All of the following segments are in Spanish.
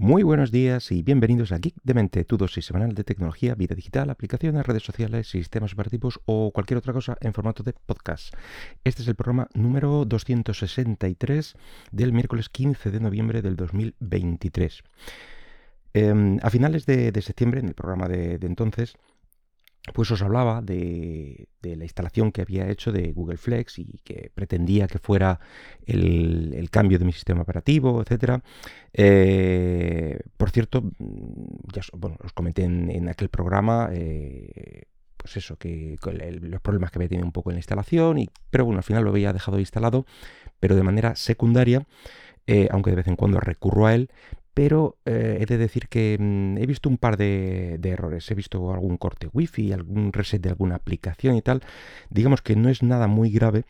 Muy buenos días y bienvenidos a Geek de Mente, tu dosis semanal de tecnología, vida digital, aplicaciones, redes sociales, sistemas operativos o cualquier otra cosa en formato de podcast. Este es el programa número 263 del miércoles 15 de noviembre del 2023. Em, a finales de, septiembre, en el programa de entonces, pues os hablaba de, la instalación que había hecho de Google Flex y que pretendía que fuera el, cambio de mi sistema operativo, etc. Eh, por cierto, mm, ya os comenté en, aquel programa, eh, pues eso, que los problemas que había tenido un poco en la instalación, y, pero bueno, al final lo había dejado instalado, pero de manera secundaria. Eh, aunque de vez en cuando recurro a él, pero eh, he de decir que mm, he visto un par de, errores. He visto algún corte wifi, algún reset de alguna aplicación y tal. Digamos que no es nada muy grave.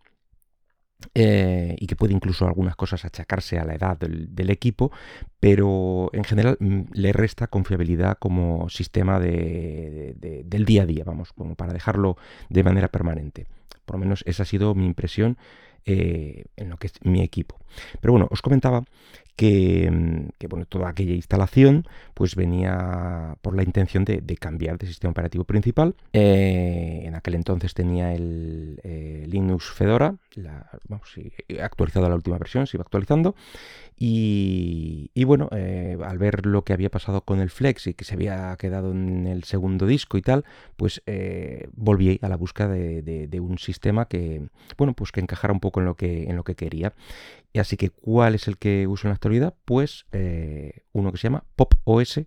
Eh, y que puede incluso algunas cosas achacarse a la edad del, equipo, pero en general mm, le resta confiabilidad como sistema del día a día, vamos, como para dejarlo de manera permanente. Por lo menos esa ha sido mi impresión eh, en lo que es mi equipo. Pero bueno, os comentaba Mm, que, bueno, toda aquella instalación pues venía por la intención de, cambiar de sistema operativo principal. Eh, en aquel entonces tenía el Linux Fedora, la, vamos, actualizado la última versión, se iba actualizando. Y, bueno, eh, al ver lo que había pasado con el Flex y que se había quedado en el segundo disco y tal, pues volví a la búsqueda de, un sistema que, bueno, pues que encajara un poco en lo que, en lo que quería. Y así que, ¿cuál es el que uso en la actualidad? Pues eh, uno que se llama Pop OS,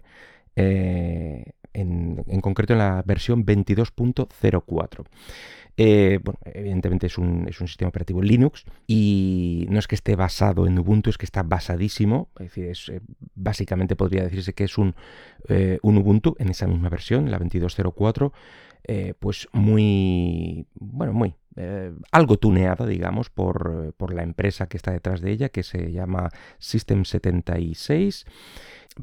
eh, en, concreto en la versión 22.04. Eh, evidentemente es un, sistema operativo Linux y no es que esté basado en Ubuntu, es que está basadísimo. Es decir, básicamente podría decirse que es un, un Ubuntu en esa misma versión, la 22.04. Eh, pues muy, bueno, muy, eh, algo tuneada, digamos, por, por, la empresa que está detrás de ella, que se llama System 76,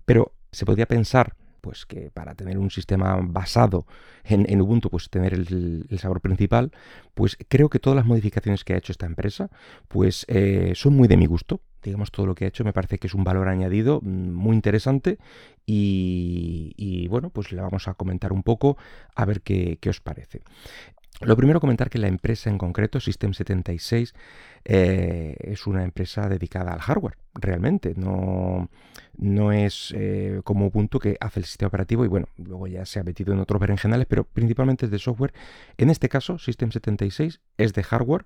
pero se podría pensar pues que para tener un sistema basado en, Ubuntu, pues tener el, sabor principal, pues creo que todas las modificaciones que ha hecho esta empresa, pues eh, son muy de mi gusto digamos, todo lo que ha hecho me parece que es un valor añadido mm, muy interesante y, bueno, pues le vamos a comentar un poco a ver qué, os parece. Lo primero comentar que la empresa en concreto, System76, eh, es una empresa dedicada al hardware, realmente. No, no es eh, como Ubuntu que hace el sistema operativo y bueno, luego ya se ha metido en otros berenjenales, pero principalmente es de software. En este caso, System76 es de hardware.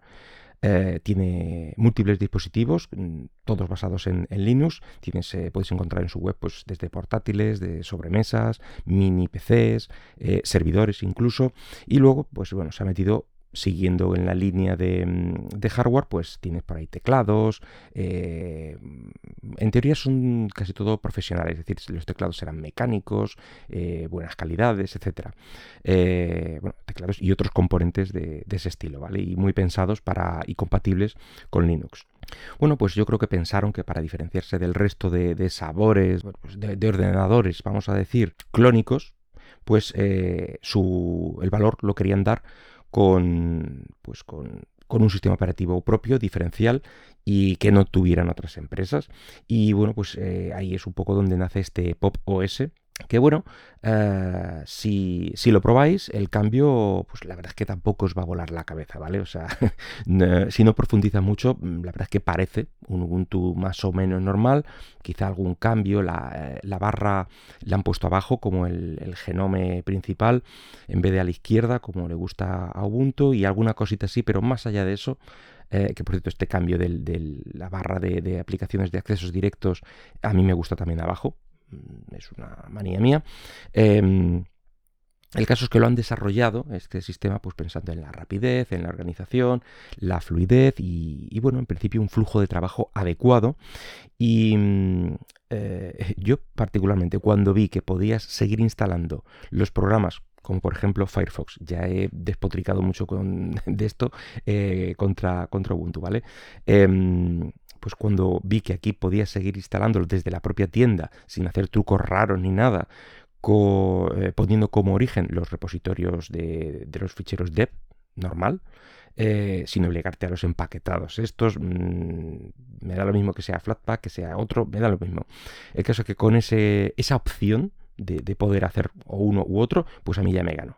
Eh, tiene múltiples dispositivos, mm, todos basados en, Linux. Tienes, eh, puedes encontrar en su web pues, desde portátiles, de sobremesas, mini PCs, eh, servidores incluso. Y luego, pues bueno, se ha metido siguiendo en la línea mm, de, hardware, pues tienes por ahí teclados. Eh, en teoría son casi todo profesionales, es decir, los teclados serán mecánicos, eh, buenas calidades, etcétera. Eh, bueno, teclados y otros componentes de, ese estilo, ¿vale? Y muy pensados para y compatibles con Linux. Bueno, pues yo creo que pensaron que para diferenciarse del resto de, sabores, pues de, ordenadores, vamos a decir, clónicos, pues su, el valor lo querían dar con, pues con, un sistema operativo propio, diferencial y que no tuvieran otras empresas. Y bueno, pues eh, ahí es un poco donde nace este Pop OS, que bueno, eh, si, lo probáis, el cambio, pues la verdad es que tampoco os va a volar la cabeza, ¿vale? O sea, si no profundiza mucho, mm, la verdad es que parece un Ubuntu más o menos normal, quizá algún cambio, la, eh, barra la han puesto abajo como el, genome principal, en vez de a la izquierda, como le gusta a Ubuntu, y alguna cosita así, pero más allá de eso, eh, que por cierto este cambio de la barra de, de, aplicaciones de accesos directos a mí me gusta también abajo, es una manía mía. Em, el caso es que lo han desarrollado, este sistema, pues pensando en la rapidez, en la organización, la fluidez y, bueno, en principio un flujo de trabajo adecuado. Y mm, eh, yo particularmente cuando vi que podías seguir instalando los programas como por ejemplo Firefox. Ya he despotricado mucho con, de esto eh, contra, contra Ubuntu, ¿vale? Em, pues cuando vi que aquí podía seguir instalándolo desde la propia tienda sin hacer trucos raros ni nada, eh, poniendo como origen los repositorios de, los ficheros deb normal, eh, sin obligarte a los empaquetados. Estos mm, me da lo mismo que sea Flatpak, que sea otro, me da lo mismo. El caso es que con ese, esa opción de, poder hacer uno u otro, pues a mí ya me gano.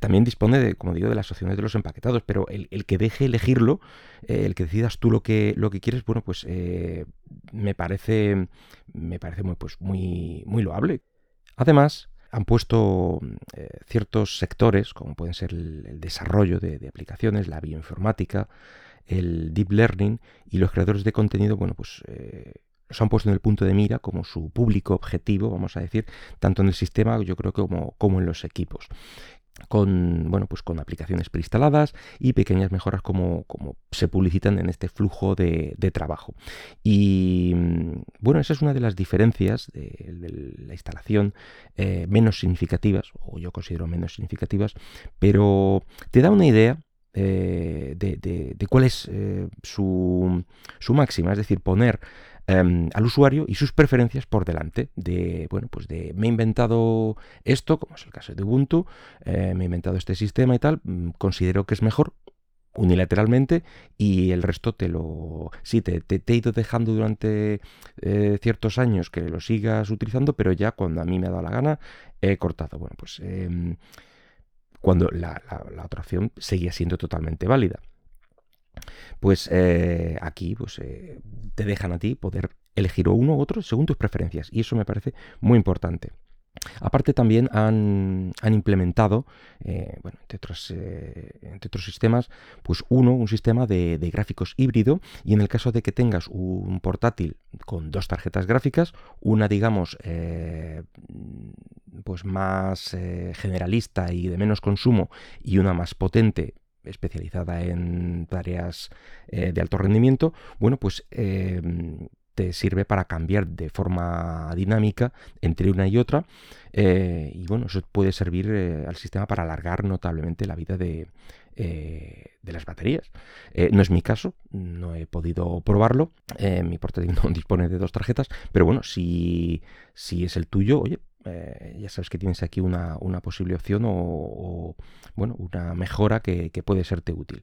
También dispone de, como digo, de las opciones de los empaquetados, pero el, que deje elegirlo, eh, el que decidas tú lo que, lo que quieres, bueno, pues eh, me parece, me parece muy, pues, muy, muy loable. Además, han puesto eh, ciertos sectores, como pueden ser el, desarrollo de, aplicaciones, la bioinformática, el deep learning y los creadores de contenido, bueno, pues los han puesto en el punto de mira como su público objetivo, vamos a decir, tanto en el sistema, yo creo, como, como en los equipos con, bueno, pues con aplicaciones preinstaladas y pequeñas mejoras como, como se publicitan en este flujo de, trabajo. Y mm, bueno, esa es una de las diferencias de, la instalación eh, menos significativas, o yo considero menos significativas, pero te da una idea eh, de, cuál es eh, su, su máxima, es decir, poner Em, al usuario y sus preferencias por delante de, bueno, pues de me he inventado esto, como es el caso de Ubuntu, eh, me he inventado este sistema y tal, mm, considero que es mejor unilateralmente y el resto te lo... Sí, te, he ido dejando durante eh, ciertos años que lo sigas utilizando, pero ya cuando a mí me ha dado la gana he cortado. Bueno, pues em, cuando la, la, otra opción seguía siendo totalmente válida pues eh, aquí pues, eh, te dejan a ti poder elegir uno u otro según tus preferencias y eso me parece muy importante. Aparte también han, implementado, eh, bueno, entre otros, entre otros, sistemas, pues uno, un sistema de, gráficos híbrido y en el caso de que tengas un portátil con dos tarjetas gráficas, una digamos pues más generalista y de menos consumo y una más potente especializada en tareas eh, de alto rendimiento, bueno, pues em, te sirve para cambiar de forma dinámica entre una y otra. Eh, y bueno, eso puede servir eh, al sistema para alargar notablemente la vida de, de las baterías. no es mi caso, no he podido probarlo. mi portátil no dispone de dos tarjetas, pero bueno, si, si es el tuyo, oye, eh, ya sabes que tienes aquí una, posible opción o, bueno, una mejora que, puede serte útil.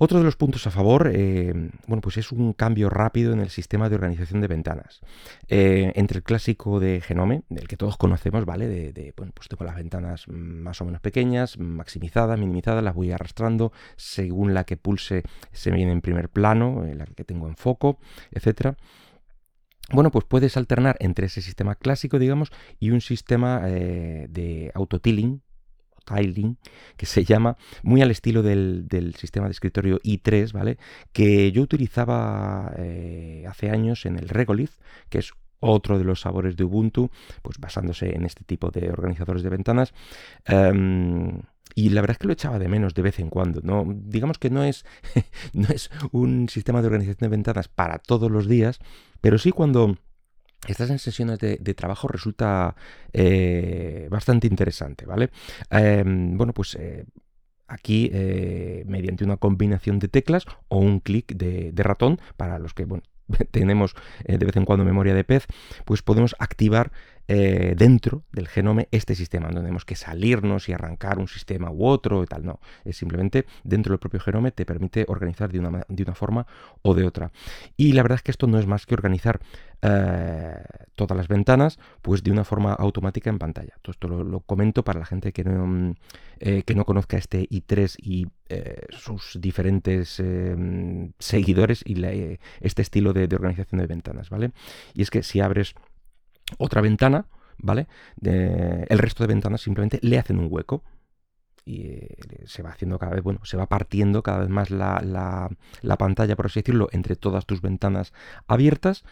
Otro de los puntos a favor, eh, bueno, pues es un cambio rápido en el sistema de organización de ventanas. Eh, entre el clásico de Genome, del que todos conocemos, ¿vale? De, bueno, pues tengo las ventanas más o menos pequeñas, maximizadas, minimizadas, las voy arrastrando, según la que pulse se viene en primer plano, la que tengo en foco, etcétera bueno, pues puedes alternar entre ese sistema clásico, digamos, y un sistema eh, de autotiling, tiling, que se llama muy al estilo del, sistema de escritorio i3, ¿vale? Que yo utilizaba eh, hace años en el Regolith, que es otro de los sabores de Ubuntu, pues basándose en este tipo de organizadores de ventanas. Em, y la verdad es que lo echaba de menos de vez en cuando. ¿no? Digamos que no es, no es un sistema de organización de ventanas para todos los días, pero sí cuando estás en sesiones de, trabajo resulta eh, bastante interesante, ¿vale? Em, bueno, pues eh, aquí eh, mediante una combinación de teclas o un clic de, ratón para los que tenemos de vez en cuando memoria de pez, pues podemos activar eh, dentro del genome este sistema. No tenemos que salirnos y arrancar un sistema u otro y tal. No, es simplemente dentro del propio genome te permite organizar de una, de una forma o de otra. Y la verdad es que esto no es más que organizar eh, todas las ventanas pues de una forma automática en pantalla. Todo esto lo, comento para la gente que no, eh, que no conozca este i3 y sus diferentes seguidores y este estilo de, organización de ventanas, ¿vale? Y es que si abres otra ventana, ¿vale? el resto de ventanas simplemente le hacen un hueco y eh, se va haciendo cada vez, bueno, se va partiendo cada vez más la, pantalla, por así decirlo, entre todas tus ventanas abiertas.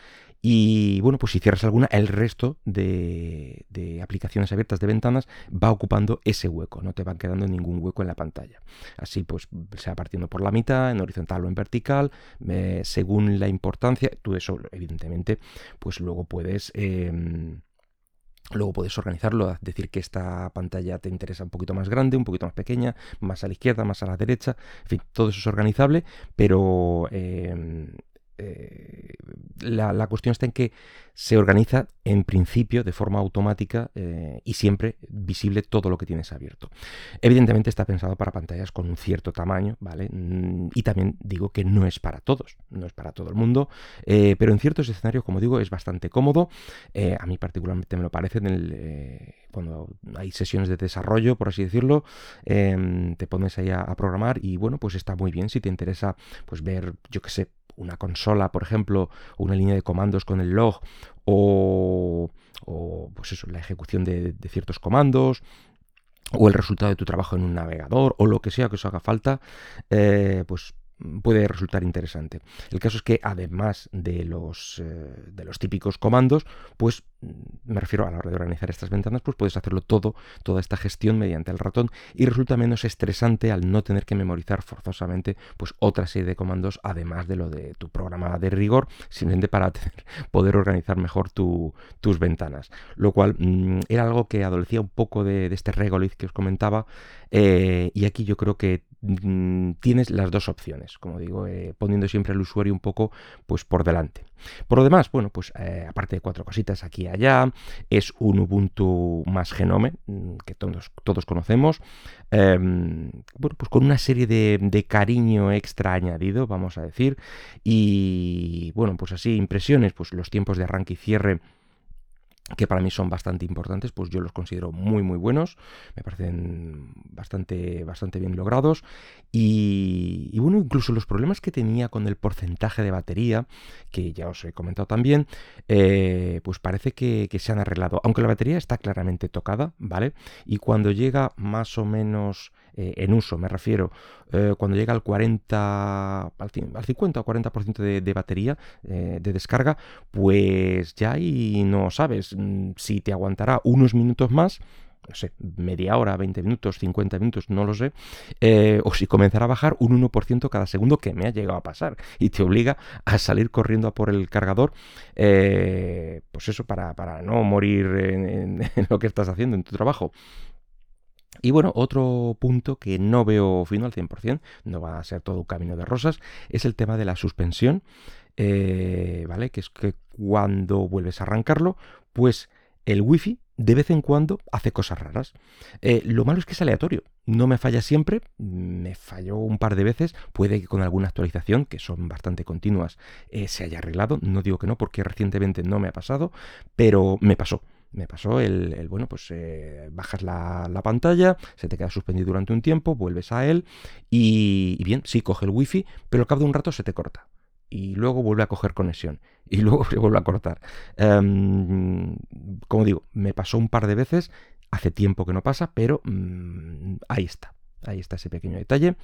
Y bueno, pues si cierras alguna, el resto de, aplicaciones abiertas de ventanas va ocupando ese hueco, no te van quedando ningún hueco en la pantalla. Así pues se va partiendo por la mitad, en horizontal o en vertical, eh, según la importancia. Tú eso, evidentemente, pues luego puedes... Em, Luego puedes organizarlo, decir que esta pantalla te interesa un poquito más grande, un poquito más pequeña, más a la izquierda, más a la derecha, en fin, todo eso es organizable, pero em, la, cuestión está en que se organiza en principio de forma automática eh, y siempre visible todo lo que tienes abierto. Evidentemente está pensado para pantallas con un cierto tamaño, ¿vale? Mm, y también digo que no es para todos, no es para todo el mundo, eh, pero en ciertos escenarios, como digo, es bastante cómodo. a mí particularmente me lo parece en el, cuando hay sesiones de desarrollo, por así decirlo, te pones ahí a, a programar y bueno, pues está muy bien si te interesa pues ver, yo qué sé, una consola, por ejemplo, una línea de comandos con el log o, pues eso, la ejecución de, ciertos comandos o el resultado de tu trabajo en un navegador o lo que sea que os haga falta, eh, pues puede resultar interesante. El caso es que además de los, eh, de los típicos comandos, pues mm, me refiero a la hora de organizar estas ventanas, pues puedes hacerlo todo, toda esta gestión mediante el ratón y resulta menos estresante al no tener que memorizar forzosamente pues otra serie de comandos además de lo de tu programa de rigor, simplemente para poder organizar mejor tus ventanas. Lo cual mm, era algo que adolecía un poco de, este regolith que os comentaba eh, y aquí yo creo que mm, tienes las dos opciones, como digo, eh, poniendo siempre al usuario un poco pues por delante. Por lo demás, bueno, pues eh, aparte de cuatro cositas aquí y allá, es un Ubuntu más Genome, mm, que todos, todos conocemos, em, bueno, pues con una serie de, de, cariño extra añadido, vamos a decir, y bueno, pues así, impresiones, pues los tiempos de arranque y cierre que para mí son bastante importantes, pues yo los considero muy muy buenos, me parecen bastante, bastante bien logrados y, bueno, incluso los problemas que tenía con el porcentaje de batería, que ya os he comentado también, eh, pues parece que, se han arreglado, aunque la batería está claramente tocada, ¿vale? Y cuando llega más o menos eh, en uso, me refiero, eh, cuando llega al 40, al, 50 o 40% de, de batería de descarga, pues ya ahí no sabes Mm, si te aguantará unos minutos más, no sé, media hora, 20 minutos, 50 minutos, no lo sé, eh, o si comenzará a bajar un 1% cada segundo que me ha llegado a pasar y te obliga a salir corriendo a por el cargador, eh, pues eso, para, no morir en, lo que estás haciendo en tu trabajo. Y bueno, otro punto que no veo fino al 100%, no va a ser todo un camino de rosas, es el tema de la suspensión, eh, ¿vale? Que es que cuando vuelves a arrancarlo, pues el wifi de vez en cuando hace cosas raras. Eh, lo malo es que es aleatorio. No me falla siempre, me falló un par de veces. Puede que con alguna actualización, que son bastante continuas, eh, se haya arreglado. No digo que no, porque recientemente no me ha pasado, pero me pasó. Me pasó el, bueno, pues bajas la, pantalla, se te queda suspendido durante un tiempo, vuelves a él y, y bien, sí coge el wifi, pero al cabo de un rato se te corta y luego vuelve a coger conexión y luego se vuelve a cortar. Em, como digo, me pasó un par de veces, hace tiempo que no pasa, pero mm, ahí está, ahí está ese pequeño detalle.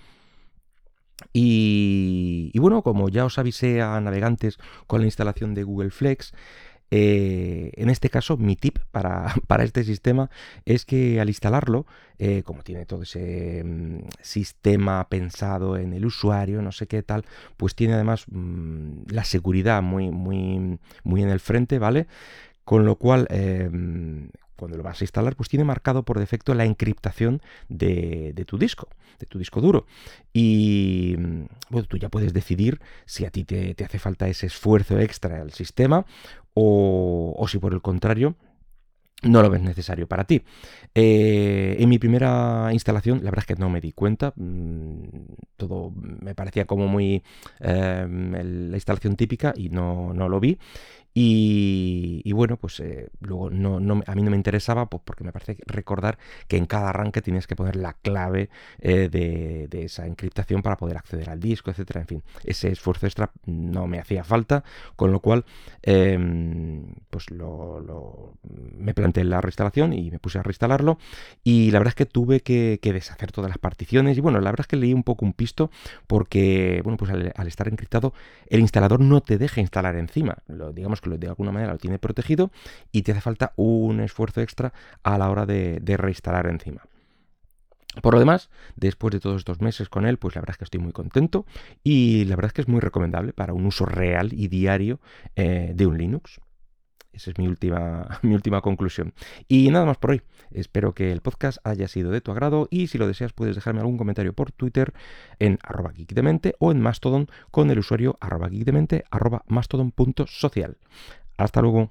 Y, y, bueno, como ya os avisé a navegantes con la instalación de Google Flex, eh, en este caso, mi tip para, este sistema es que al instalarlo, eh, como tiene todo ese mm, sistema pensado en el usuario, no sé qué tal, pues tiene además mm, la seguridad muy, muy, muy en el frente, ¿vale? Con lo cual, em, cuando lo vas a instalar, pues tiene marcado por defecto la encriptación de, tu disco, de tu disco duro. Y mm, bueno, tú ya puedes decidir si a ti te, hace falta ese esfuerzo extra al sistema o, si por el contrario no lo ves necesario para ti. Eh, en mi primera instalación, la verdad es que no me di cuenta, mm, todo me parecía como muy eh, la instalación típica y no, no lo vi. Y, bueno, pues eh, luego no, a mí no me interesaba pues porque me parece recordar que en cada arranque tienes que poner la clave eh, de, esa encriptación para poder acceder al disco, etcétera. En fin, ese esfuerzo extra no me hacía falta, con lo cual em, pues lo, me planteé la reinstalación y me puse a reinstalarlo. Y la verdad es que tuve que, deshacer todas las particiones. Y bueno, la verdad es que leí un poco un pisto porque, bueno, pues al, al estar encriptado, el instalador no te deja instalar encima. Lo, digamos de alguna manera lo tiene protegido y te hace falta un esfuerzo extra a la hora de, reinstalar encima. Por lo demás, después de todos estos meses con él, pues la verdad es que estoy muy contento y la verdad es que es muy recomendable para un uso real y diario eh, de un Linux. Esa es mi última, mi última conclusión. Y nada más por hoy. Espero que el podcast haya sido de tu agrado y si lo deseas puedes dejarme algún comentario por Twitter en arroba geekdemente o en Mastodon con el usuario arroba geekdemente mastodon.social. Hasta luego.